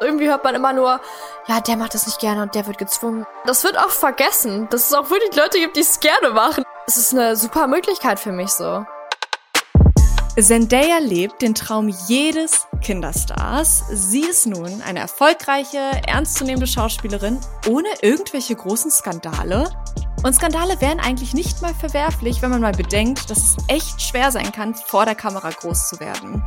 Irgendwie hört man immer nur, ja, der macht das nicht gerne und der wird gezwungen. Das wird auch vergessen, dass es auch wirklich Leute gibt, die es gerne machen. Es ist eine super Möglichkeit für mich so. Zendaya lebt den Traum jedes Kinderstars. Sie ist nun eine erfolgreiche, ernstzunehmende Schauspielerin ohne irgendwelche großen Skandale. Und Skandale wären eigentlich nicht mal verwerflich, wenn man mal bedenkt, dass es echt schwer sein kann, vor der Kamera groß zu werden.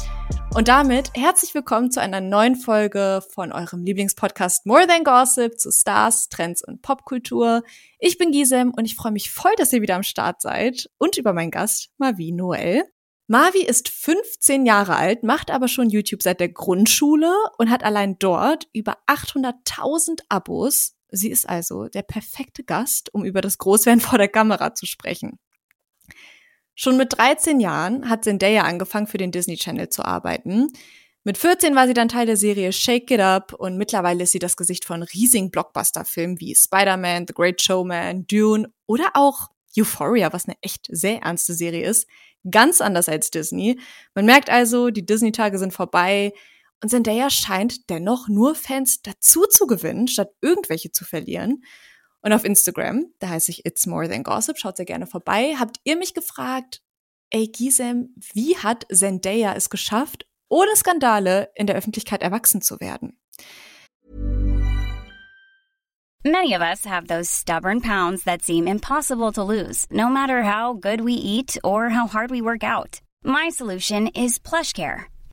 Und damit herzlich willkommen zu einer neuen Folge von eurem Lieblingspodcast More Than Gossip zu Stars, Trends und Popkultur. Ich bin Gisem und ich freue mich voll, dass ihr wieder am Start seid und über meinen Gast Mavi Noel. Mavi ist 15 Jahre alt, macht aber schon YouTube seit der Grundschule und hat allein dort über 800.000 Abos. Sie ist also der perfekte Gast, um über das Großwerden vor der Kamera zu sprechen. Schon mit 13 Jahren hat Zendaya angefangen, für den Disney Channel zu arbeiten. Mit 14 war sie dann Teil der Serie Shake It Up und mittlerweile ist sie das Gesicht von riesigen Blockbuster-Filmen wie Spider-Man, The Great Showman, Dune oder auch Euphoria, was eine echt sehr ernste Serie ist, Ganz anders als Disney. Man merkt also, die Disney-Tage sind vorbei und Zendaya scheint dennoch nur Fans dazu zu gewinnen, statt irgendwelche zu verlieren. Und auf Instagram, da heiße ich It's More Than Gossip, schaut sehr gerne vorbei, habt ihr mich gefragt, ey Gisem, wie hat Zendaya es geschafft, ohne Skandale in der Öffentlichkeit erwachsen zu werden? Many of us have those stubborn pounds that seem impossible to lose, no matter how good we eat or how hard we work out. My solution is PlushCare.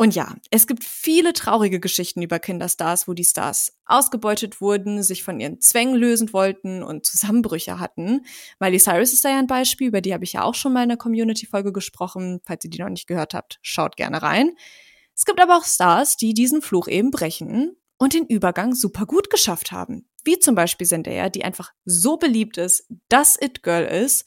Und ja, es gibt viele traurige Geschichten über Kinderstars, wo die Stars ausgebeutet wurden, sich von ihren Zwängen lösen wollten und Zusammenbrüche hatten. Miley Cyrus ist da ja ein Beispiel, über die habe ich ja auch schon mal in der Community-Folge gesprochen. Falls ihr die noch nicht gehört habt, schaut gerne rein. Es gibt aber auch Stars, die diesen Fluch eben brechen und den Übergang super gut geschafft haben. Wie zum Beispiel Zendaya, die einfach so beliebt ist, dass It Girl ist.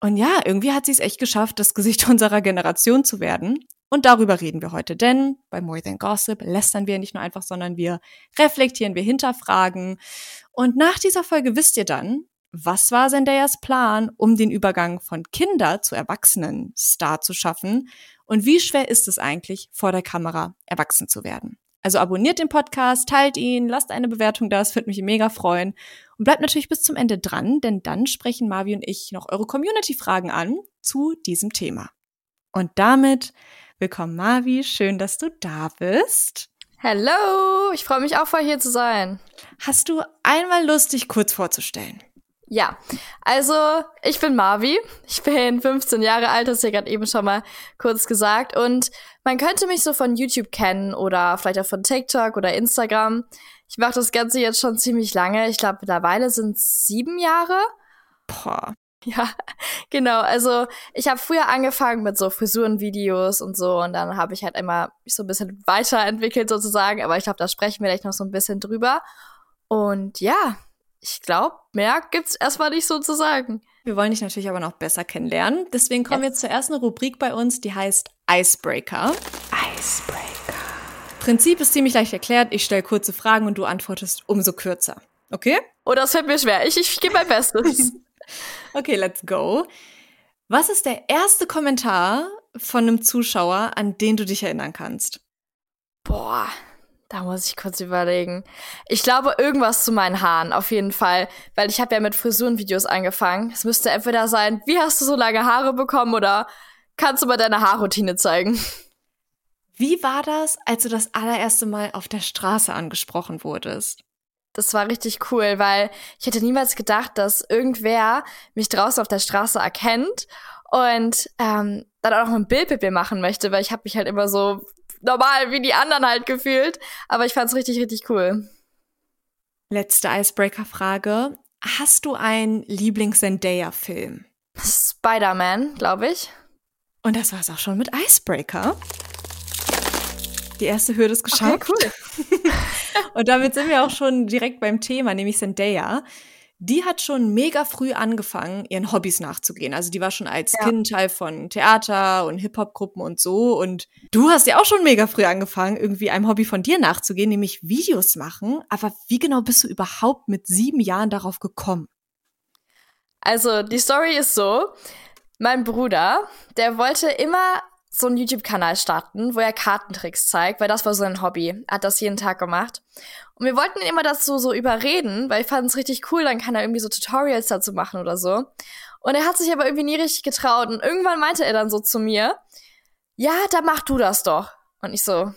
Und ja, irgendwie hat sie es echt geschafft, das Gesicht unserer Generation zu werden. Und darüber reden wir heute, denn bei More Than Gossip lästern wir nicht nur einfach, sondern wir reflektieren, wir hinterfragen. Und nach dieser Folge wisst ihr dann, was war Zendayas Plan, um den Übergang von Kinder zu Erwachsenen Star zu schaffen? Und wie schwer ist es eigentlich, vor der Kamera erwachsen zu werden? Also abonniert den Podcast, teilt ihn, lasst eine Bewertung da, es würde mich mega freuen. Und bleibt natürlich bis zum Ende dran, denn dann sprechen Marvi und ich noch eure Community-Fragen an zu diesem Thema. Und damit willkommen Marvi, schön, dass du da bist. Hello, ich freue mich auch voll hier zu sein. Hast du einmal Lust, dich kurz vorzustellen? Ja, also ich bin Marvi, ich bin 15 Jahre alt, das ist ja gerade eben schon mal kurz gesagt und man könnte mich so von YouTube kennen oder vielleicht auch von TikTok oder Instagram. Ich mache das Ganze jetzt schon ziemlich lange, ich glaube mittlerweile sind es sieben Jahre. Boah. Ja, genau. Also ich habe früher angefangen mit so Frisurenvideos und so und dann habe ich halt immer mich so ein bisschen weiterentwickelt sozusagen, aber ich glaube, da sprechen wir gleich noch so ein bisschen drüber. Und ja, ich glaube, mehr gibt's erstmal nicht so zu sagen. Wir wollen dich natürlich aber noch besser kennenlernen. Deswegen kommen wir zur ersten Rubrik bei uns, die heißt Icebreaker. Icebreaker. Prinzip ist ziemlich leicht erklärt. Ich stelle kurze Fragen und du antwortest umso kürzer. Okay? Oh, das fällt mir schwer. Ich, ich gebe mein Bestes. okay, let's go. Was ist der erste Kommentar von einem Zuschauer, an den du dich erinnern kannst? Boah, da muss ich kurz überlegen. Ich glaube, irgendwas zu meinen Haaren, auf jeden Fall. Weil ich habe ja mit Frisurenvideos angefangen. Es müsste entweder sein, wie hast du so lange Haare bekommen oder kannst du mal deine Haarroutine zeigen? Wie war das, als du das allererste Mal auf der Straße angesprochen wurdest? Das war richtig cool, weil ich hätte niemals gedacht, dass irgendwer mich draußen auf der Straße erkennt und ähm, dann auch noch ein Bild mit mir machen möchte, weil ich habe mich halt immer so normal wie die anderen halt gefühlt. Aber ich fand's richtig, richtig cool. Letzte Icebreaker-Frage. Hast du einen Lieblings-Zendaya-Film? Spider-Man, glaube ich. Und das war's auch schon mit Icebreaker. Die erste Hürde ist geschafft. Okay, cool. Und damit sind wir auch schon direkt beim Thema, nämlich Zendaya. die hat schon mega früh angefangen, ihren Hobbys nachzugehen. Also die war schon als Ja. Kind Teil von Theater und Hip-Hop-Gruppen und so. Und du hast ja auch schon mega früh angefangen, irgendwie einem Hobby von dir nachzugehen, nämlich Videos machen. Aber wie genau bist du überhaupt mit sieben Jahren darauf gekommen? Also, die Story ist so: Mein Bruder, der wollte immer so einen YouTube-Kanal starten, wo er Kartentricks zeigt, weil das war so ein Hobby. Er hat das jeden Tag gemacht. Und wir wollten ihn immer dazu so überreden, weil ich fand es richtig cool, dann kann er irgendwie so Tutorials dazu machen oder so. Und er hat sich aber irgendwie nie richtig getraut. Und irgendwann meinte er dann so zu mir, ja, dann mach du das doch. Und ich so,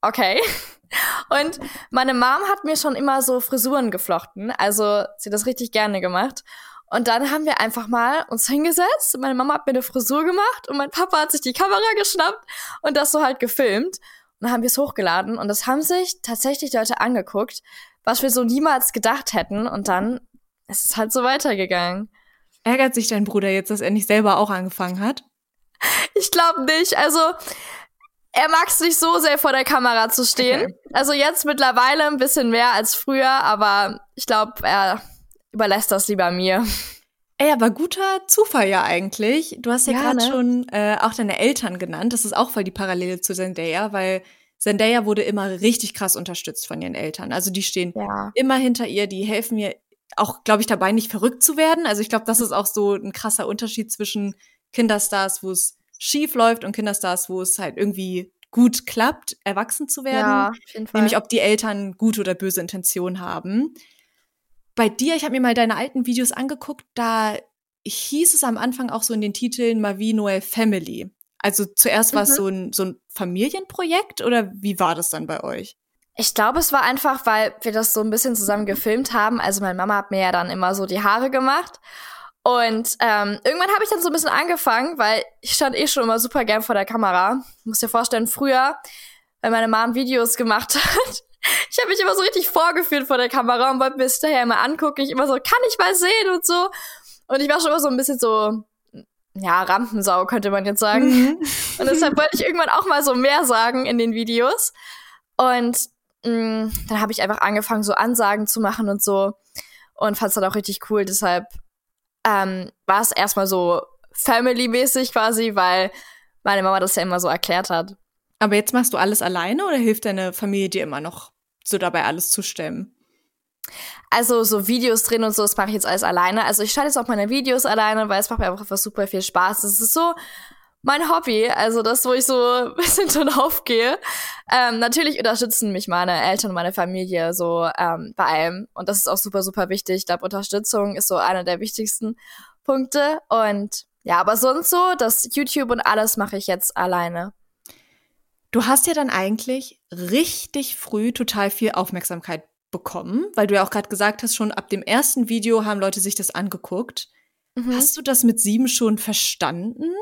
okay. Und meine Mom hat mir schon immer so Frisuren geflochten. Also sie hat das richtig gerne gemacht. Und dann haben wir einfach mal uns hingesetzt. Meine Mama hat mir eine Frisur gemacht und mein Papa hat sich die Kamera geschnappt und das so halt gefilmt. Und dann haben wir es hochgeladen und das haben sich tatsächlich Leute angeguckt, was wir so niemals gedacht hätten. Und dann ist es halt so weitergegangen. Ärgert sich dein Bruder jetzt, dass er nicht selber auch angefangen hat? Ich glaube nicht. Also, er mag es nicht so sehr vor der Kamera zu stehen. Okay. Also jetzt mittlerweile ein bisschen mehr als früher, aber ich glaube, er überlässt das lieber mir. Ey, aber guter Zufall ja eigentlich. Du hast ja, Ja, gerade ne? schon äh, auch deine Eltern genannt. Das ist auch voll die Parallele zu Zendaya, weil Zendaya wurde immer richtig krass unterstützt von ihren Eltern. Also die stehen Ja. immer hinter ihr, die helfen mir auch, glaube ich, dabei nicht verrückt zu werden. Also ich glaube, das ist auch so ein krasser Unterschied zwischen Kinderstars, wo es schief läuft und Kinderstars, wo es halt irgendwie gut klappt, erwachsen zu werden. Ja, auf jeden Fall. Nämlich ob die Eltern gute oder böse Intention haben. Bei dir, ich habe mir mal deine alten Videos angeguckt, da hieß es am Anfang auch so in den Titeln Mavi Noel Family. Also zuerst war es Mhm. so ein, so ein Familienprojekt oder wie war das dann bei euch? Ich glaube, es war einfach, weil wir das so ein bisschen zusammen gefilmt haben. Also meine Mama hat mir ja dann immer so die Haare gemacht. Und ähm, irgendwann habe ich dann so ein bisschen angefangen, weil ich stand eh schon immer super gern vor der Kamera. Ich muss dir vorstellen, früher, wenn meine Mom Videos gemacht hat, ich habe mich immer so richtig vorgeführt vor der Kamera und wollte mir das daher immer angucken. Ich immer so, kann ich mal sehen und so. Und ich war schon immer so ein bisschen so, ja, Rampensau, könnte man jetzt sagen. Mhm. Und deshalb wollte ich irgendwann auch mal so mehr sagen in den Videos. Und mh, dann habe ich einfach angefangen, so Ansagen zu machen und so. Und fand es dann auch richtig cool. Deshalb ähm, war es erstmal so family-mäßig quasi, weil meine Mama das ja immer so erklärt hat. Aber jetzt machst du alles alleine oder hilft deine Familie dir immer noch so dabei, alles zu stemmen? Also so Videos drehen und so, das mache ich jetzt alles alleine. Also ich schalte jetzt auch meine Videos alleine, weil es macht mir einfach super viel Spaß. Das ist so mein Hobby, also das, wo ich so ein bisschen drin aufgehe. Ähm, natürlich unterstützen mich meine Eltern und meine Familie so ähm, bei allem. Und das ist auch super, super wichtig. Ich glaube, Unterstützung ist so einer der wichtigsten Punkte. Und ja, aber sonst so, das YouTube und alles mache ich jetzt alleine. Du hast ja dann eigentlich richtig früh total viel Aufmerksamkeit bekommen, weil du ja auch gerade gesagt hast, schon ab dem ersten Video haben Leute sich das angeguckt. Mhm. Hast du das mit sieben schon verstanden,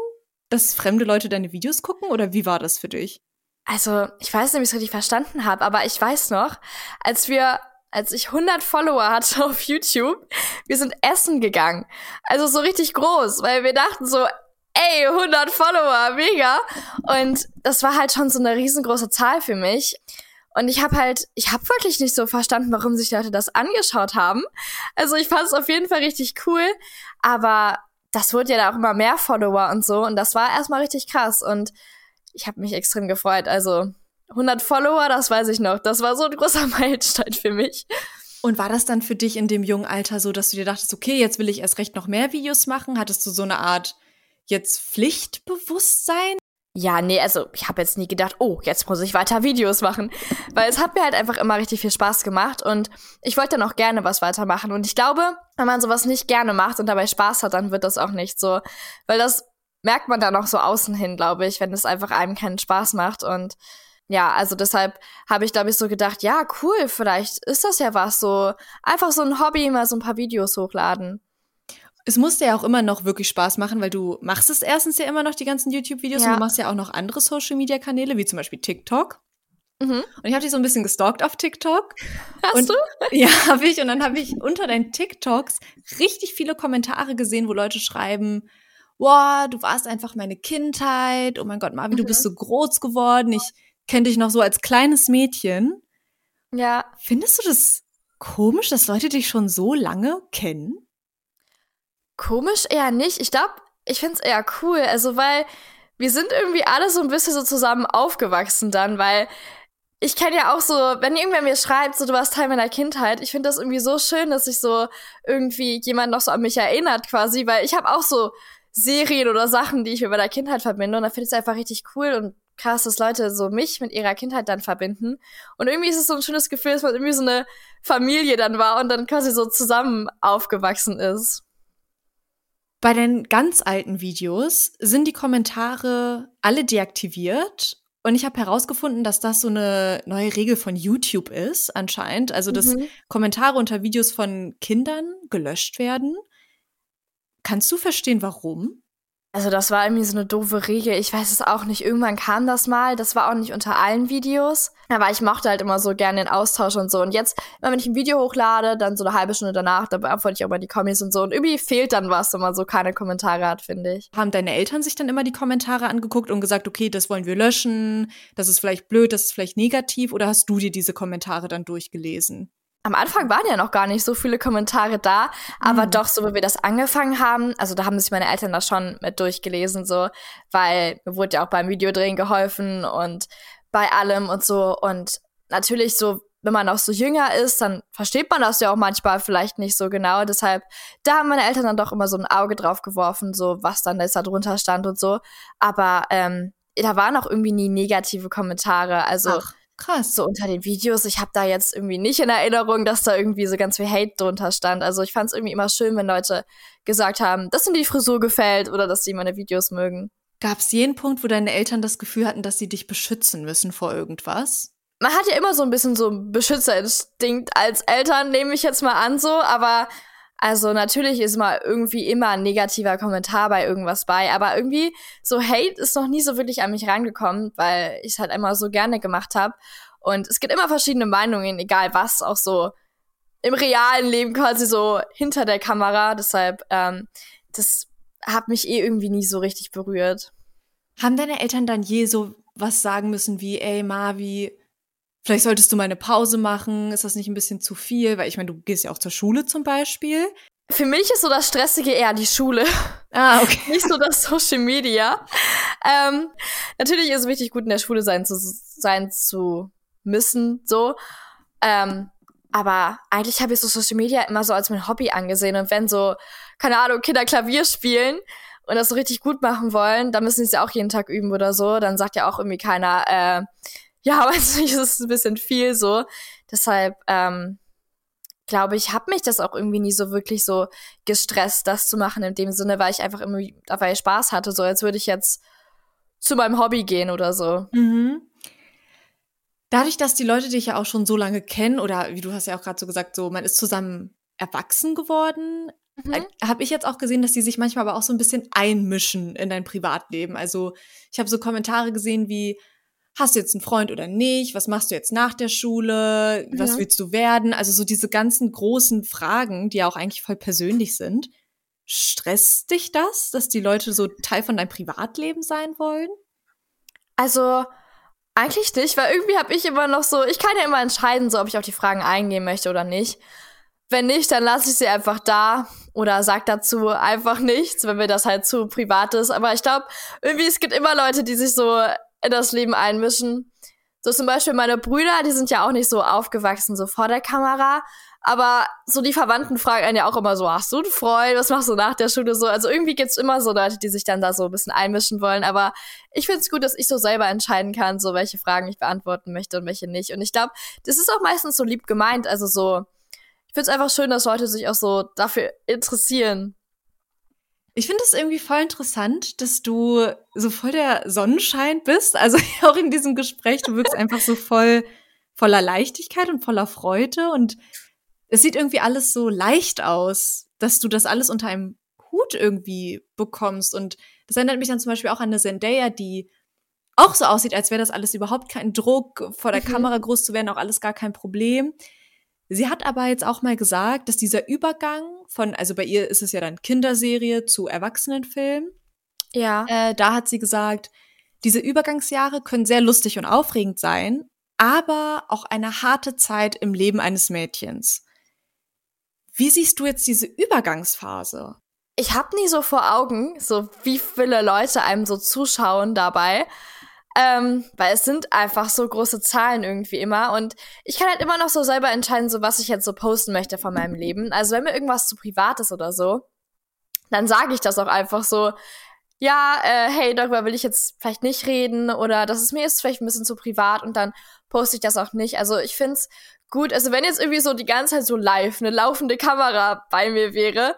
dass fremde Leute deine Videos gucken oder wie war das für dich? Also, ich weiß nicht, ob ich es richtig verstanden habe, aber ich weiß noch, als wir, als ich 100 Follower hatte auf YouTube, wir sind essen gegangen. Also so richtig groß, weil wir dachten so, ey, 100 Follower, mega. Und das war halt schon so eine riesengroße Zahl für mich. Und ich habe halt, ich habe wirklich nicht so verstanden, warum sich Leute das angeschaut haben. Also ich fand es auf jeden Fall richtig cool, aber das wurde ja da auch immer mehr Follower und so. Und das war erstmal richtig krass. Und ich habe mich extrem gefreut. Also 100 Follower, das weiß ich noch. Das war so ein großer Meilenstein für mich. Und war das dann für dich in dem jungen Alter so, dass du dir dachtest, okay, jetzt will ich erst recht noch mehr Videos machen? Hattest du so eine Art jetzt Pflichtbewusstsein? Ja, nee, also ich habe jetzt nie gedacht, oh, jetzt muss ich weiter Videos machen. Weil es hat mir halt einfach immer richtig viel Spaß gemacht und ich wollte dann auch gerne was weitermachen. Und ich glaube, wenn man sowas nicht gerne macht und dabei Spaß hat, dann wird das auch nicht so. Weil das merkt man dann auch so außen hin, glaube ich, wenn es einfach einem keinen Spaß macht. Und ja, also deshalb habe ich, glaube ich, so gedacht, ja, cool, vielleicht ist das ja was, so einfach so ein Hobby, mal so ein paar Videos hochladen. Es musste ja auch immer noch wirklich Spaß machen, weil du machst es erstens ja immer noch die ganzen YouTube-Videos Ja. und du machst ja auch noch andere Social-Media-Kanäle, wie zum Beispiel TikTok. Mhm. Und ich habe dich so ein bisschen gestalkt auf TikTok. Hast Und- du? Ja, habe ich. Und dann habe ich unter deinen TikToks richtig viele Kommentare gesehen, wo Leute schreiben, wow, du warst einfach meine Kindheit. Oh mein Gott, Marvin, du Mhm. bist so groß geworden. Ich kenne dich noch so als kleines Mädchen. Ja, Findest du das komisch, dass Leute dich schon so lange kennen? Komisch eher nicht. Ich glaube, ich find's eher cool. Also, weil wir sind irgendwie alle so ein bisschen so zusammen aufgewachsen dann, weil ich kenne ja auch so, wenn irgendwer mir schreibt, so du warst Teil meiner Kindheit, ich finde das irgendwie so schön, dass sich so irgendwie jemand noch so an mich erinnert quasi, weil ich habe auch so Serien oder Sachen, die ich mit meiner Kindheit verbinde und da finde ich es einfach richtig cool und krass, dass Leute so mich mit ihrer Kindheit dann verbinden und irgendwie ist es so ein schönes Gefühl, dass man irgendwie so eine Familie dann war und dann quasi so zusammen aufgewachsen ist. Bei den ganz alten Videos sind die Kommentare alle deaktiviert und ich habe herausgefunden, dass das so eine neue Regel von YouTube ist, anscheinend. Also, dass mhm. Kommentare unter Videos von Kindern gelöscht werden. Kannst du verstehen, warum? Also das war irgendwie so eine doofe Regel. Ich weiß es auch nicht. Irgendwann kam das mal. Das war auch nicht unter allen Videos. Aber ich mochte halt immer so gerne den Austausch und so. Und jetzt, wenn ich ein Video hochlade, dann so eine halbe Stunde danach, dann beantworte ich auch mal die Kommis und so. Und irgendwie fehlt dann was, wenn man so keine Kommentare hat, finde ich. Haben deine Eltern sich dann immer die Kommentare angeguckt und gesagt, okay, das wollen wir löschen, das ist vielleicht blöd, das ist vielleicht negativ? Oder hast du dir diese Kommentare dann durchgelesen? Am Anfang waren ja noch gar nicht so viele Kommentare da, aber mhm. doch, so wie wir das angefangen haben, also da haben sich meine Eltern da schon mit durchgelesen, so, weil mir wurde ja auch beim Videodrehen geholfen und bei allem und so. Und natürlich so, wenn man auch so jünger ist, dann versteht man das ja auch manchmal vielleicht nicht so genau. Deshalb, da haben meine Eltern dann doch immer so ein Auge drauf geworfen, so was dann da drunter stand und so. Aber ähm, da waren auch irgendwie nie negative Kommentare. Also Ach. Krass. So unter den Videos. Ich habe da jetzt irgendwie nicht in Erinnerung, dass da irgendwie so ganz viel Hate drunter stand. Also ich fand es irgendwie immer schön, wenn Leute gesagt haben, dass ihnen die Frisur gefällt oder dass sie meine Videos mögen. Gab es jeden Punkt, wo deine Eltern das Gefühl hatten, dass sie dich beschützen müssen vor irgendwas? Man hat ja immer so ein bisschen so einen Beschützerinstinkt als Eltern, nehme ich jetzt mal an so, aber also natürlich ist mal irgendwie immer ein negativer Kommentar bei irgendwas bei, aber irgendwie so Hate ist noch nie so wirklich an mich rangekommen, weil ich es halt immer so gerne gemacht habe. Und es gibt immer verschiedene Meinungen, egal was, auch so im realen Leben quasi so hinter der Kamera. Deshalb, ähm, das hat mich eh irgendwie nie so richtig berührt. Haben deine Eltern dann je so was sagen müssen wie, ey Marvi, Vielleicht solltest du mal eine Pause machen. Ist das nicht ein bisschen zu viel? Weil ich meine, du gehst ja auch zur Schule zum Beispiel. Für mich ist so das Stressige eher die Schule. Ah, okay. nicht so das Social Media. Ähm, natürlich ist es wichtig, gut in der Schule sein zu, sein zu müssen, so. Ähm, aber eigentlich habe ich so Social Media immer so als mein Hobby angesehen. Und wenn so, keine Ahnung, Kinder Klavier spielen und das so richtig gut machen wollen, dann müssen sie es ja auch jeden Tag üben oder so. Dann sagt ja auch irgendwie keiner, äh, ja, weiß nicht, es ist ein bisschen viel so. Deshalb, ähm, glaube ich, habe mich das auch irgendwie nie so wirklich so gestresst, das zu machen in dem Sinne, weil ich einfach immer dabei Spaß hatte, so als würde ich jetzt zu meinem Hobby gehen oder so. Mhm. Dadurch, dass die Leute dich ja auch schon so lange kennen oder wie du hast ja auch gerade so gesagt, so man ist zusammen erwachsen geworden, mhm. Äh, habe ich jetzt auch gesehen, dass die sich manchmal aber auch so ein bisschen einmischen in dein Privatleben. Also ich habe so Kommentare gesehen wie hast du jetzt einen Freund oder nicht? Was machst du jetzt nach der Schule? Was ja. willst du werden? Also so diese ganzen großen Fragen, die ja auch eigentlich voll persönlich sind. Stresst dich das, dass die Leute so Teil von deinem Privatleben sein wollen? Also eigentlich nicht, weil irgendwie habe ich immer noch so, ich kann ja immer entscheiden, so ob ich auf die Fragen eingehen möchte oder nicht. Wenn nicht, dann lasse ich sie einfach da oder sag dazu einfach nichts, wenn mir das halt zu privat ist. Aber ich glaube, irgendwie es gibt immer Leute, die sich so in das Leben einmischen. So zum Beispiel meine Brüder, die sind ja auch nicht so aufgewachsen, so vor der Kamera. Aber so die Verwandten fragen einen ja auch immer so, hast du einen Freund? Was machst du nach der Schule so? Also irgendwie gibt's immer so Leute, die sich dann da so ein bisschen einmischen wollen. Aber ich find's gut, dass ich so selber entscheiden kann, so welche Fragen ich beantworten möchte und welche nicht. Und ich glaube, das ist auch meistens so lieb gemeint. Also so, ich find's einfach schön, dass Leute sich auch so dafür interessieren. Ich finde es irgendwie voll interessant, dass du so voll der Sonnenschein bist. Also auch in diesem Gespräch, du wirkst einfach so voll voller Leichtigkeit und voller Freude und es sieht irgendwie alles so leicht aus, dass du das alles unter einem Hut irgendwie bekommst. Und das erinnert mich dann zum Beispiel auch an eine Zendaya, die auch so aussieht, als wäre das alles überhaupt kein Druck, vor der mhm. Kamera groß zu werden, auch alles gar kein Problem. Sie hat aber jetzt auch mal gesagt, dass dieser Übergang von, also bei ihr ist es ja dann Kinderserie zu Erwachsenenfilm. Ja. Äh, da hat sie gesagt, diese Übergangsjahre können sehr lustig und aufregend sein, aber auch eine harte Zeit im Leben eines Mädchens. Wie siehst du jetzt diese Übergangsphase? Ich habe nie so vor Augen, so wie viele Leute einem so zuschauen dabei. Ähm, weil es sind einfach so große Zahlen irgendwie immer. Und ich kann halt immer noch so selber entscheiden, so was ich jetzt so posten möchte von meinem Leben. Also wenn mir irgendwas zu privat ist oder so, dann sage ich das auch einfach so. Ja, äh, hey, darüber will ich jetzt vielleicht nicht reden oder das ist mir jetzt vielleicht ein bisschen zu privat und dann poste ich das auch nicht. Also ich find's gut. Also wenn jetzt irgendwie so die ganze Zeit so live eine laufende Kamera bei mir wäre,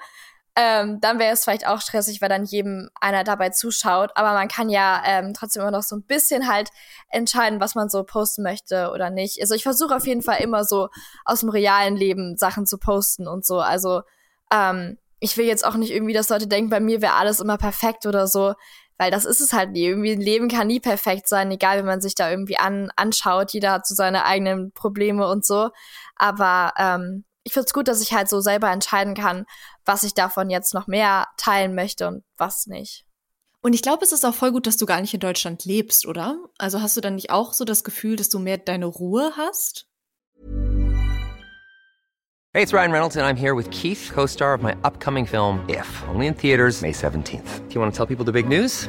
ähm, dann wäre es vielleicht auch stressig, weil dann jedem einer dabei zuschaut. Aber man kann ja ähm, trotzdem immer noch so ein bisschen halt entscheiden, was man so posten möchte oder nicht. Also ich versuche auf jeden Fall immer so aus dem realen Leben Sachen zu posten und so. Also ähm, ich will jetzt auch nicht irgendwie, dass Leute denken, bei mir wäre alles immer perfekt oder so. Weil das ist es halt nie. Irgendwie ein Leben kann nie perfekt sein, egal wie man sich da irgendwie an, anschaut. Jeder hat so seine eigenen Probleme und so. Aber ähm, ich finde es gut, dass ich halt so selber entscheiden kann, was ich davon jetzt noch mehr teilen möchte und was nicht. Und ich glaube, es ist auch voll gut, dass du gar nicht in Deutschland lebst, oder? Also hast du dann nicht auch so das Gefühl, dass du mehr deine Ruhe hast? Hey, it's Ryan Reynolds and I'm here with Keith, co-star of my upcoming film If, only in theaters May 17th. Do you want to tell people the big news?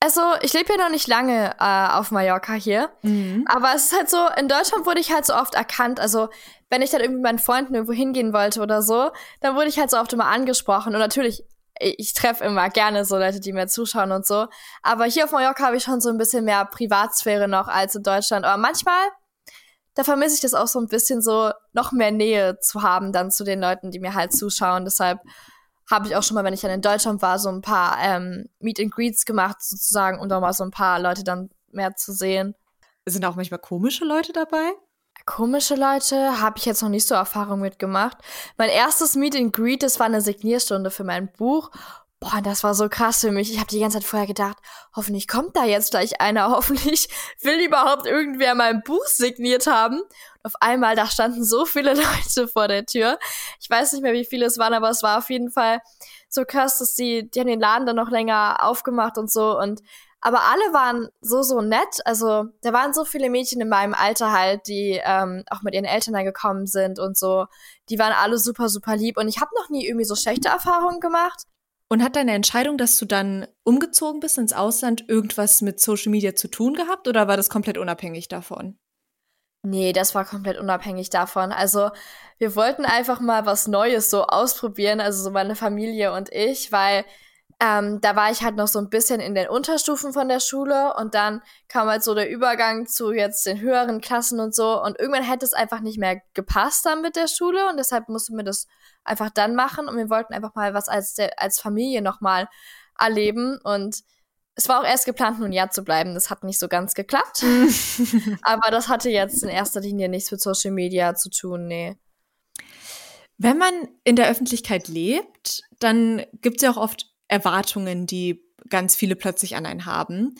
Also, ich lebe ja noch nicht lange äh, auf Mallorca hier. Mhm. Aber es ist halt so, in Deutschland wurde ich halt so oft erkannt. Also, wenn ich dann irgendwie mit meinen Freunden irgendwo hingehen wollte oder so, dann wurde ich halt so oft immer angesprochen. Und natürlich, ich treffe immer gerne so Leute, die mir zuschauen und so. Aber hier auf Mallorca habe ich schon so ein bisschen mehr Privatsphäre noch als in Deutschland. Aber manchmal, da vermisse ich das auch so ein bisschen so, noch mehr Nähe zu haben dann zu den Leuten, die mir halt zuschauen. Deshalb habe ich auch schon mal, wenn ich dann in Deutschland war, so ein paar ähm, Meet and Greets gemacht, sozusagen, um da mal so ein paar Leute dann mehr zu sehen. Sind auch manchmal komische Leute dabei? Komische Leute habe ich jetzt noch nicht so Erfahrung mitgemacht. Mein erstes Meet and Greet, das war eine Signierstunde für mein Buch Boah, das war so krass für mich. Ich habe die ganze Zeit vorher gedacht, hoffentlich kommt da jetzt gleich einer, hoffentlich will überhaupt irgendwer mein Buch signiert haben. Auf einmal, da standen so viele Leute vor der Tür. Ich weiß nicht mehr, wie viele es waren, aber es war auf jeden Fall so krass, dass die, die haben den Laden dann noch länger aufgemacht und so und aber alle waren so, so nett. Also, da waren so viele Mädchen in meinem Alter halt, die ähm, auch mit ihren Eltern dann gekommen sind und so. Die waren alle super, super lieb. Und ich habe noch nie irgendwie so schlechte Erfahrungen gemacht. Und hat deine Entscheidung, dass du dann umgezogen bist ins Ausland, irgendwas mit Social Media zu tun gehabt oder war das komplett unabhängig davon? Nee, das war komplett unabhängig davon. Also, wir wollten einfach mal was Neues so ausprobieren, also so meine Familie und ich, weil ähm, da war ich halt noch so ein bisschen in den Unterstufen von der Schule und dann kam halt so der Übergang zu jetzt den höheren Klassen und so und irgendwann hätte es einfach nicht mehr gepasst dann mit der Schule und deshalb mussten wir das einfach dann machen und wir wollten einfach mal was als, der, als Familie nochmal erleben und es war auch erst geplant, nur ein Jahr zu bleiben. Das hat nicht so ganz geklappt. Aber das hatte jetzt in erster Linie nichts mit Social Media zu tun, nee. Wenn man in der Öffentlichkeit lebt, dann gibt es ja auch oft Erwartungen, die ganz viele plötzlich an einen haben.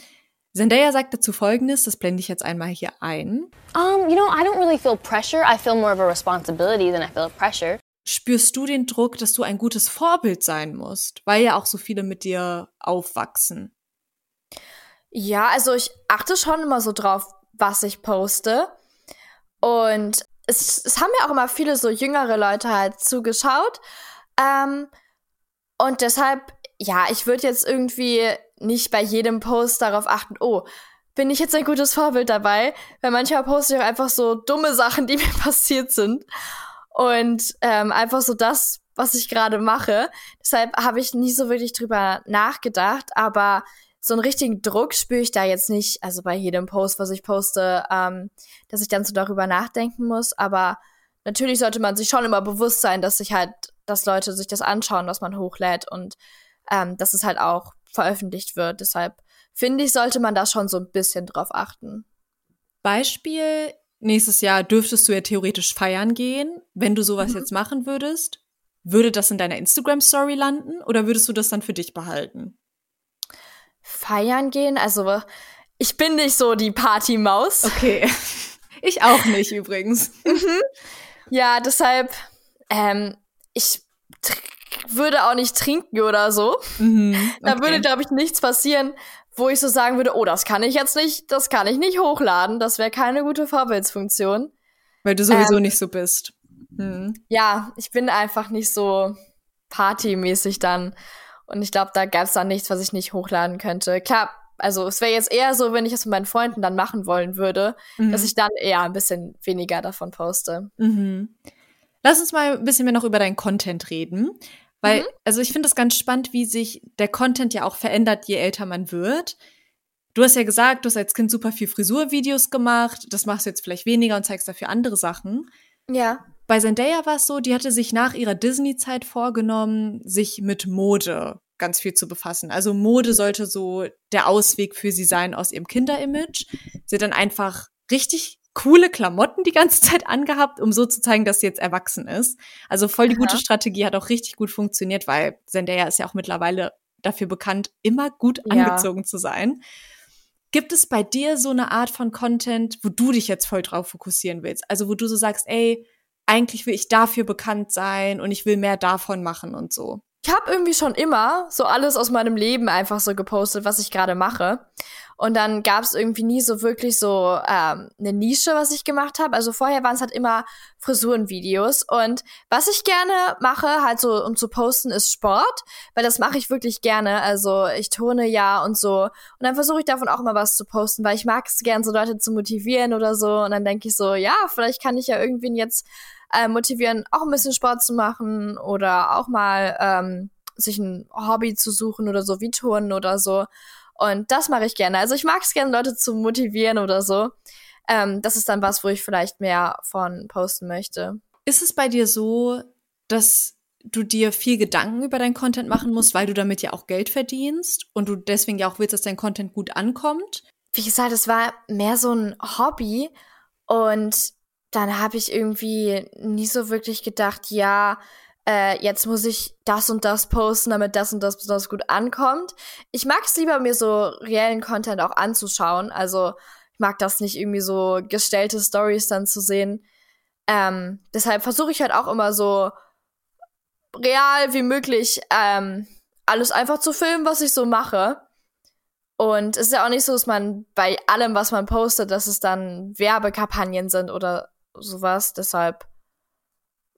Zendaya sagt dazu folgendes, das blende ich jetzt einmal hier ein. Um, you know, I don't really feel pressure. I feel more of a responsibility than I feel pressure. Spürst du den Druck, dass du ein gutes Vorbild sein musst, weil ja auch so viele mit dir aufwachsen? Ja, also ich achte schon immer so drauf, was ich poste. Und es, es haben ja auch immer viele so jüngere Leute halt zugeschaut. Ähm, und deshalb ja, ich würde jetzt irgendwie nicht bei jedem Post darauf achten, oh, bin ich jetzt ein gutes Vorbild dabei? Weil manchmal poste ich auch einfach so dumme Sachen, die mir passiert sind. Und ähm, einfach so das, was ich gerade mache. Deshalb habe ich nie so wirklich drüber nachgedacht, aber so einen richtigen Druck spüre ich da jetzt nicht, also bei jedem Post, was ich poste, ähm, dass ich dann so darüber nachdenken muss. Aber natürlich sollte man sich schon immer bewusst sein, dass sich halt, dass Leute sich das anschauen, was man hochlädt und ähm, dass es halt auch veröffentlicht wird. Deshalb finde ich, sollte man da schon so ein bisschen drauf achten. Beispiel, nächstes Jahr dürftest du ja theoretisch feiern gehen. Wenn du sowas mhm. jetzt machen würdest, würde das in deiner Instagram-Story landen oder würdest du das dann für dich behalten? Feiern gehen, also ich bin nicht so die Partymaus. Okay. Ich auch nicht übrigens. Mhm. Ja, deshalb, ähm, ich würde auch nicht trinken oder so. Mhm, okay. Da würde, glaube ich, nichts passieren, wo ich so sagen würde, oh, das kann ich jetzt nicht, das kann ich nicht hochladen. Das wäre keine gute Vorbildsfunktion. Weil du sowieso ähm, nicht so bist. Mhm. Ja, ich bin einfach nicht so partymäßig dann. Und ich glaube, da gab es dann nichts, was ich nicht hochladen könnte. Klar, also es wäre jetzt eher so, wenn ich es mit meinen Freunden dann machen wollen würde, mhm. dass ich dann eher ein bisschen weniger davon poste. Mhm. Lass uns mal ein bisschen mehr noch über deinen Content reden. Weil, mhm. also ich finde es ganz spannend, wie sich der Content ja auch verändert, je älter man wird. Du hast ja gesagt, du hast als Kind super viel Frisurvideos gemacht. Das machst du jetzt vielleicht weniger und zeigst dafür andere Sachen. Ja. Bei Zendaya war es so, die hatte sich nach ihrer Disney-Zeit vorgenommen, sich mit Mode ganz viel zu befassen. Also Mode sollte so der Ausweg für sie sein aus ihrem Kinderimage. Sie hat dann einfach richtig coole Klamotten die ganze Zeit angehabt, um so zu zeigen, dass sie jetzt erwachsen ist. Also voll die Aha. gute Strategie, hat auch richtig gut funktioniert, weil Zendaya ist ja auch mittlerweile dafür bekannt, immer gut angezogen ja. zu sein. Gibt es bei dir so eine Art von Content, wo du dich jetzt voll drauf fokussieren willst? Also wo du so sagst, ey, eigentlich will ich dafür bekannt sein und ich will mehr davon machen und so. Ich habe irgendwie schon immer so alles aus meinem Leben einfach so gepostet, was ich gerade mache. Und dann gab es irgendwie nie so wirklich so ähm, eine Nische, was ich gemacht habe. Also vorher waren es halt immer Frisurenvideos. Und was ich gerne mache, halt so um zu posten, ist Sport, weil das mache ich wirklich gerne. Also ich turne ja und so. Und dann versuche ich davon auch immer was zu posten, weil ich mag es gern, so Leute zu motivieren oder so. Und dann denke ich so, ja, vielleicht kann ich ja irgendwen jetzt äh, motivieren, auch ein bisschen Sport zu machen oder auch mal ähm, sich ein Hobby zu suchen oder so wie Turnen oder so. Und das mache ich gerne. Also ich mag es gerne, Leute zu motivieren oder so. Ähm, das ist dann was, wo ich vielleicht mehr von posten möchte. Ist es bei dir so, dass du dir viel Gedanken über deinen Content machen musst, weil du damit ja auch Geld verdienst und du deswegen ja auch willst, dass dein Content gut ankommt? Wie gesagt, es war mehr so ein Hobby und dann habe ich irgendwie nie so wirklich gedacht, ja, äh, jetzt muss ich das und das posten, damit das und das besonders gut ankommt. Ich mag es lieber, mir so reellen Content auch anzuschauen. Also ich mag das nicht irgendwie so gestellte Stories dann zu sehen. Ähm, deshalb versuche ich halt auch immer so real wie möglich ähm, alles einfach zu filmen, was ich so mache. Und es ist ja auch nicht so, dass man bei allem, was man postet, dass es dann Werbekampagnen sind oder sowas. Deshalb,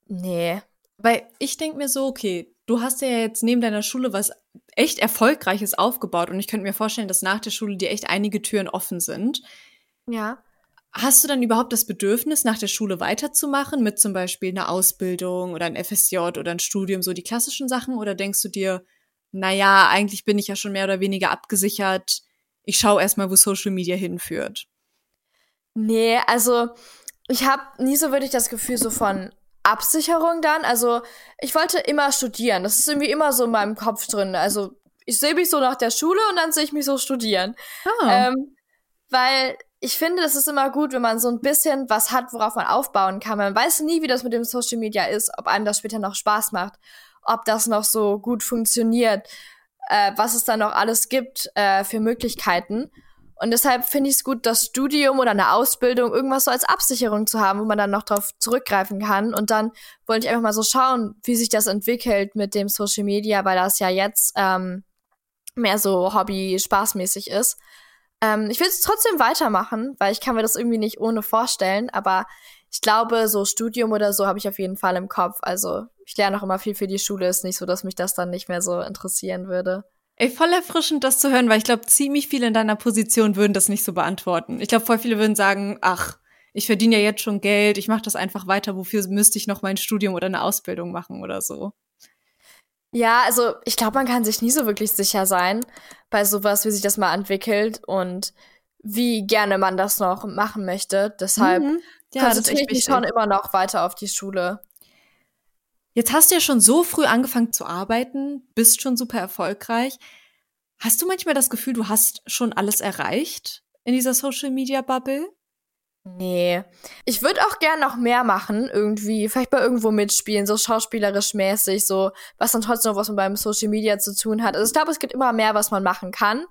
nee. Weil ich denke mir so, okay, du hast ja jetzt neben deiner Schule was echt Erfolgreiches aufgebaut und ich könnte mir vorstellen, dass nach der Schule dir echt einige Türen offen sind. Ja. Hast du dann überhaupt das Bedürfnis, nach der Schule weiterzumachen, mit zum Beispiel einer Ausbildung oder ein FSJ oder ein Studium, so die klassischen Sachen? Oder denkst du dir, naja, eigentlich bin ich ja schon mehr oder weniger abgesichert, ich schaue erstmal, wo Social Media hinführt? Nee, also ich habe nie so wirklich das Gefühl so von Absicherung dann. Also ich wollte immer studieren. Das ist irgendwie immer so in meinem Kopf drin. Also ich sehe mich so nach der Schule und dann sehe ich mich so studieren. Oh. Ähm, weil ich finde, das ist immer gut, wenn man so ein bisschen was hat, worauf man aufbauen kann. Man weiß nie, wie das mit dem Social Media ist, ob einem das später noch Spaß macht, ob das noch so gut funktioniert, äh, was es da noch alles gibt äh, für Möglichkeiten. Und deshalb finde ich es gut, das Studium oder eine Ausbildung irgendwas so als Absicherung zu haben, wo man dann noch drauf zurückgreifen kann. Und dann wollte ich einfach mal so schauen, wie sich das entwickelt mit dem Social Media, weil das ja jetzt ähm, mehr so Hobby-spaßmäßig ist. Ähm, ich will es trotzdem weitermachen, weil ich kann mir das irgendwie nicht ohne vorstellen. Aber ich glaube, so Studium oder so habe ich auf jeden Fall im Kopf. Also ich lerne auch immer viel für die Schule. Ist nicht so, dass mich das dann nicht mehr so interessieren würde. Ey, voll erfrischend, das zu hören, weil ich glaube, ziemlich viele in deiner Position würden das nicht so beantworten. Ich glaube, voll viele würden sagen, ach, ich verdiene ja jetzt schon Geld, ich mache das einfach weiter, wofür müsste ich noch mein Studium oder eine Ausbildung machen oder so. Ja, also ich glaube, man kann sich nie so wirklich sicher sein bei sowas, wie sich das mal entwickelt und wie gerne man das noch machen möchte. Deshalb mhm. ja, konzentriere ich mich schon immer noch weiter auf die Schule. Jetzt hast du ja schon so früh angefangen zu arbeiten, bist schon super erfolgreich. Hast du manchmal das Gefühl, du hast schon alles erreicht in dieser Social Media Bubble? Nee. Ich würde auch gern noch mehr machen, irgendwie. Vielleicht bei irgendwo mitspielen, so schauspielerisch mäßig, so, was dann trotzdem noch was mit beim Social Media zu tun hat. Also ich glaube, es gibt immer mehr, was man machen kann.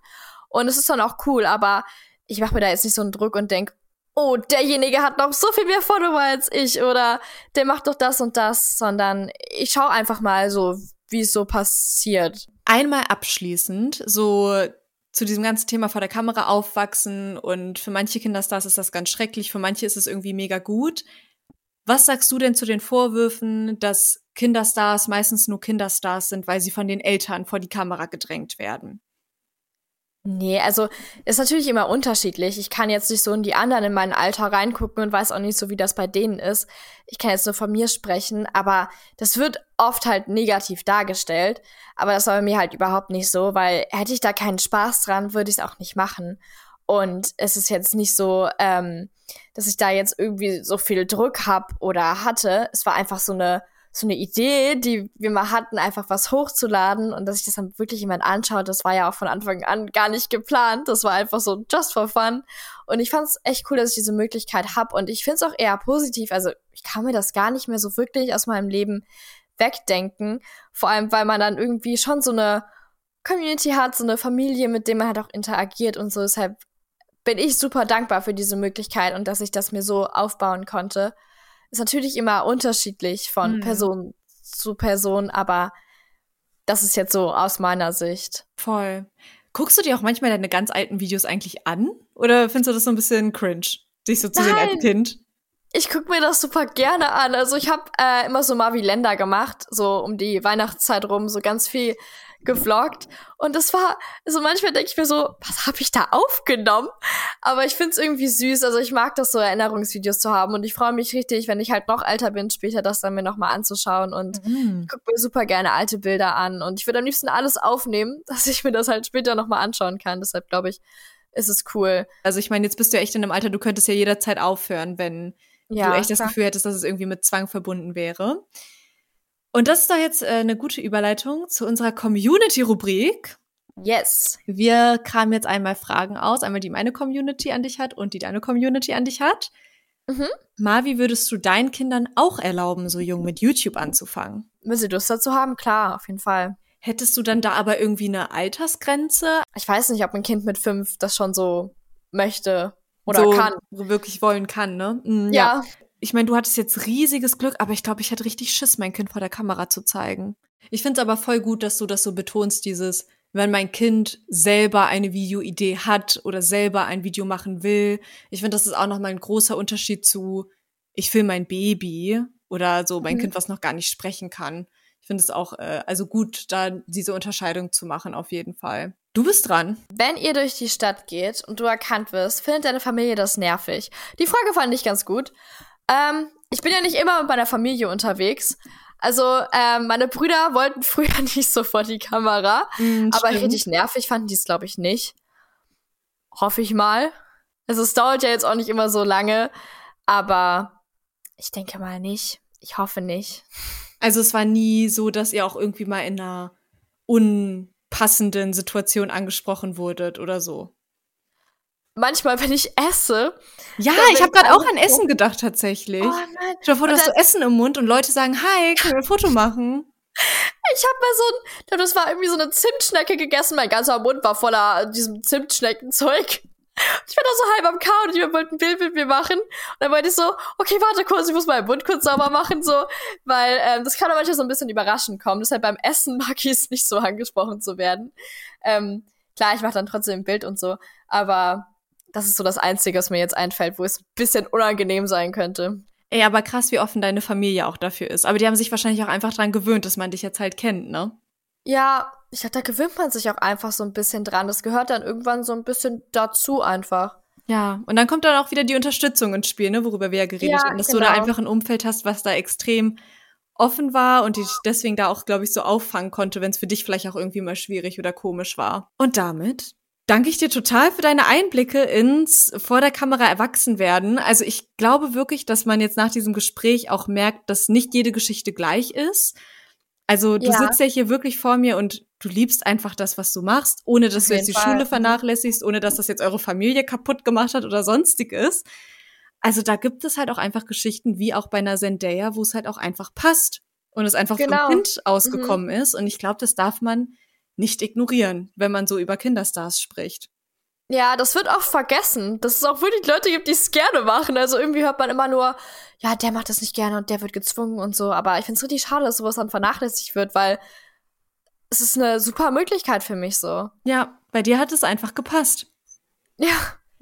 Und es ist dann auch cool, aber ich mache mir da jetzt nicht so einen Druck und denk, oh, derjenige hat noch so viel mehr Follower als ich oder der macht doch das und das, sondern ich schaue einfach mal so, wie es so passiert. Einmal abschließend, so zu diesem ganzen Thema vor der Kamera aufwachsen und für manche Kinderstars ist das ganz schrecklich, für manche ist es irgendwie mega gut. Was sagst du denn zu den Vorwürfen, dass Kinderstars meistens nur Kinderstars sind, weil sie von den Eltern vor die Kamera gedrängt werden? Nee, also ist natürlich immer unterschiedlich. Ich kann jetzt nicht so in die anderen in mein Alter reingucken und weiß auch nicht so, wie das bei denen ist. Ich kann jetzt nur von mir sprechen, aber das wird oft halt negativ dargestellt. Aber das war bei mir halt überhaupt nicht so, weil hätte ich da keinen Spaß dran, würde ich es auch nicht machen. Und es ist jetzt nicht so, ähm, dass ich da jetzt irgendwie so viel Druck hab oder hatte. Es war einfach so eine so eine Idee, die wir mal hatten, einfach was hochzuladen und dass ich das dann wirklich jemand anschaut, das war ja auch von Anfang an gar nicht geplant. Das war einfach so just for fun. Und ich fand es echt cool, dass ich diese Möglichkeit habe. Und ich finde es auch eher positiv. Also ich kann mir das gar nicht mehr so wirklich aus meinem Leben wegdenken. Vor allem, weil man dann irgendwie schon so eine Community hat, so eine Familie, mit der man halt auch interagiert und so. Deshalb bin ich super dankbar für diese Möglichkeit und dass ich das mir so aufbauen konnte ist natürlich immer unterschiedlich von mhm. Person zu Person, aber das ist jetzt so aus meiner Sicht. Voll. Guckst du dir auch manchmal deine ganz alten Videos eigentlich an? Oder findest du das so ein bisschen cringe, dich so zu sehen als Kind? Ich guck mir das super gerne an. Also ich habe äh, immer so Marvi Länder gemacht, so um die Weihnachtszeit rum, so ganz viel gevloggt. Und das war, so manchmal denke ich mir so, was habe ich da aufgenommen? Aber ich finde es irgendwie süß. Also ich mag das so, Erinnerungsvideos zu haben. Und ich freue mich richtig, wenn ich halt noch älter bin, später das dann mir nochmal anzuschauen. Und mhm. gucke mir super gerne alte Bilder an. Und ich würde am liebsten alles aufnehmen, dass ich mir das halt später nochmal anschauen kann. Deshalb glaube ich, ist es cool. Also ich meine, jetzt bist du ja echt in einem Alter, du könntest ja jederzeit aufhören, wenn ja, du echt das klar. Gefühl hättest, dass es irgendwie mit Zwang verbunden wäre. Und das ist doch jetzt äh, eine gute Überleitung zu unserer Community-Rubrik. Yes. Wir kramen jetzt einmal Fragen aus, einmal die meine Community an dich hat und die deine Community an dich hat. Mhm. Marvi, würdest du deinen Kindern auch erlauben, so jung mit YouTube anzufangen? Wenn sie Lust dazu haben, klar, auf jeden Fall. Hättest du dann da aber irgendwie eine Altersgrenze? Ich weiß nicht, ob ein Kind mit fünf das schon so möchte oder so kann. Wirklich wollen kann, ne? Mhm, ja. ja ich meine, du hattest jetzt riesiges Glück, aber ich glaube, ich hätte richtig Schiss, mein Kind vor der Kamera zu zeigen. Ich finde es aber voll gut, dass du das so betonst, dieses, wenn mein Kind selber eine Videoidee hat oder selber ein Video machen will. Ich finde, das ist auch nochmal ein großer Unterschied zu, ich will mein Baby oder so mein mhm. Kind, was noch gar nicht sprechen kann. Ich finde es auch, äh, also gut, da diese Unterscheidung zu machen, auf jeden Fall. Du bist dran. Wenn ihr durch die Stadt geht und du erkannt wirst, findet deine Familie das nervig? Die Frage fand ich ganz gut. Ähm, ich bin ja nicht immer mit meiner Familie unterwegs. Also, ähm, meine Brüder wollten früher nicht so vor die Kamera. Mm, aber richtig nervig fanden die es, glaube ich, nicht. Hoffe ich mal. Also, es dauert ja jetzt auch nicht immer so lange. Aber ich denke mal nicht. Ich hoffe nicht. Also, es war nie so, dass ihr auch irgendwie mal in einer unpassenden Situation angesprochen wurdet oder so manchmal, wenn ich esse. Ja, ich habe gerade auch an Essen gedacht tatsächlich. Oh nein. Stell dir vor, du hast so Essen im Mund und Leute sagen, hi, können wir ein Foto machen? Ich habe mal so ein, das war irgendwie so eine Zimtschnecke gegessen, mein ganzer Mund war voller diesem Zimtschneckenzeug. Ich war da so halb am Kauen und die wollten ein Bild mit mir machen. Und dann meinte ich so, okay, warte kurz, ich muss meinen Mund kurz sauber machen, so, weil ähm, das kann auch manchmal so ein bisschen überraschend kommen. Deshalb beim Essen mag ich es nicht so angesprochen zu werden. Ähm, klar, ich mache dann trotzdem ein Bild und so, aber das ist so das Einzige, was mir jetzt einfällt, wo es ein bisschen unangenehm sein könnte. Ey, aber krass, wie offen deine Familie auch dafür ist. Aber die haben sich wahrscheinlich auch einfach dran gewöhnt, dass man dich jetzt halt kennt, ne? Ja, ich dachte, da gewöhnt man sich auch einfach so ein bisschen dran. Das gehört dann irgendwann so ein bisschen dazu einfach. Ja, und dann kommt dann auch wieder die Unterstützung ins Spiel, ne, worüber wir ja geredet ja, haben, dass genau. du da genau. einfach ein Umfeld hast, was da extrem offen war und dich deswegen da auch, glaube ich, so auffangen konnte, wenn es für dich vielleicht auch irgendwie mal schwierig oder komisch war. Und damit danke ich dir total für deine Einblicke ins vor der Kamera erwachsen werden. Also ich glaube wirklich, dass man jetzt nach diesem Gespräch auch merkt, dass nicht jede Geschichte gleich ist. Also du ja. sitzt ja hier wirklich vor mir und du liebst einfach das, was du machst, ohne dass du jetzt die Fall. Schule vernachlässigst, ohne dass das jetzt eure Familie kaputt gemacht hat oder sonstiges. Also da gibt es halt auch einfach Geschichten, wie auch bei einer Zendaya, wo es halt auch einfach passt und es einfach Genau. vom Kind ausgekommen ist. Und ich glaube, das darf man nicht ignorieren, wenn man so über Kinderstars spricht. Ja, das wird auch vergessen, dass es auch wirklich Leute gibt, die es gerne machen. Also irgendwie hört man immer nur, ja, der macht das nicht gerne und der wird gezwungen und so. Aber ich finde es richtig schade, dass sowas dann vernachlässigt wird, weil es ist eine super Möglichkeit für mich so. Ja, bei dir hat es einfach gepasst. Ja.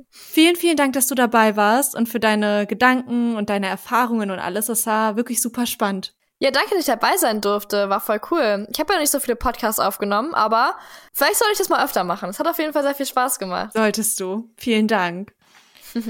Vielen, vielen Dank, dass du dabei warst und für deine Gedanken und deine Erfahrungen und alles. Das war wirklich super spannend. Ja, danke, dass ich dabei sein durfte. War voll cool. Ich habe ja nicht so viele Podcasts aufgenommen, aber vielleicht soll ich das mal öfter machen. Es hat auf jeden Fall sehr viel Spaß gemacht. Solltest du. Vielen Dank.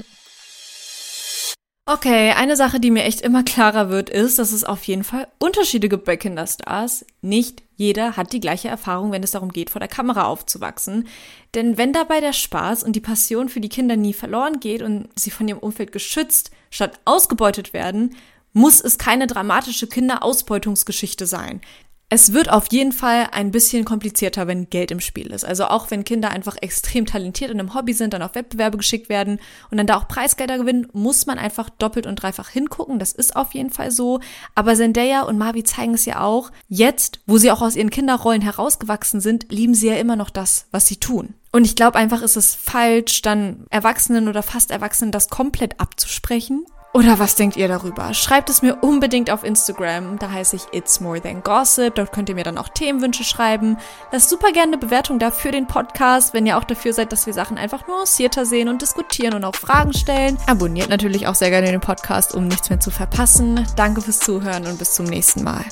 Okay, eine Sache, die mir echt immer klarer wird, ist, dass es auf jeden Fall Unterschiede gibt bei Kinderstars. Nicht jeder hat die gleiche Erfahrung, wenn es darum geht, vor der Kamera aufzuwachsen. Denn wenn dabei der Spaß und die Passion für die Kinder nie verloren geht und sie von ihrem Umfeld geschützt statt ausgebeutet werden, muss es keine dramatische Kinderausbeutungsgeschichte sein. Es wird auf jeden Fall ein bisschen komplizierter, wenn Geld im Spiel ist. Also auch wenn Kinder einfach extrem talentiert in einem Hobby sind, dann auf Wettbewerbe geschickt werden und dann da auch Preisgelder gewinnen, muss man einfach doppelt und dreifach hingucken. Das ist auf jeden Fall so. Aber Zendaya und Mavi zeigen es ja auch. Jetzt, wo sie auch aus ihren Kinderrollen herausgewachsen sind, lieben sie ja immer noch das, was sie tun. Und ich glaube einfach, ist es falsch, dann Erwachsenen oder fast Erwachsenen das komplett abzusprechen. Oder was denkt ihr darüber? Schreibt es mir unbedingt auf Instagram. Da heiße ich It's More Than Gossip. Dort könnt ihr mir dann auch Themenwünsche schreiben. Lasst super gerne eine Bewertung da für den Podcast, wenn ihr auch dafür seid, dass wir Sachen einfach nuancierter sehen und diskutieren und auch Fragen stellen. Abonniert natürlich auch sehr gerne den Podcast, um nichts mehr zu verpassen. Danke fürs Zuhören und bis zum nächsten Mal.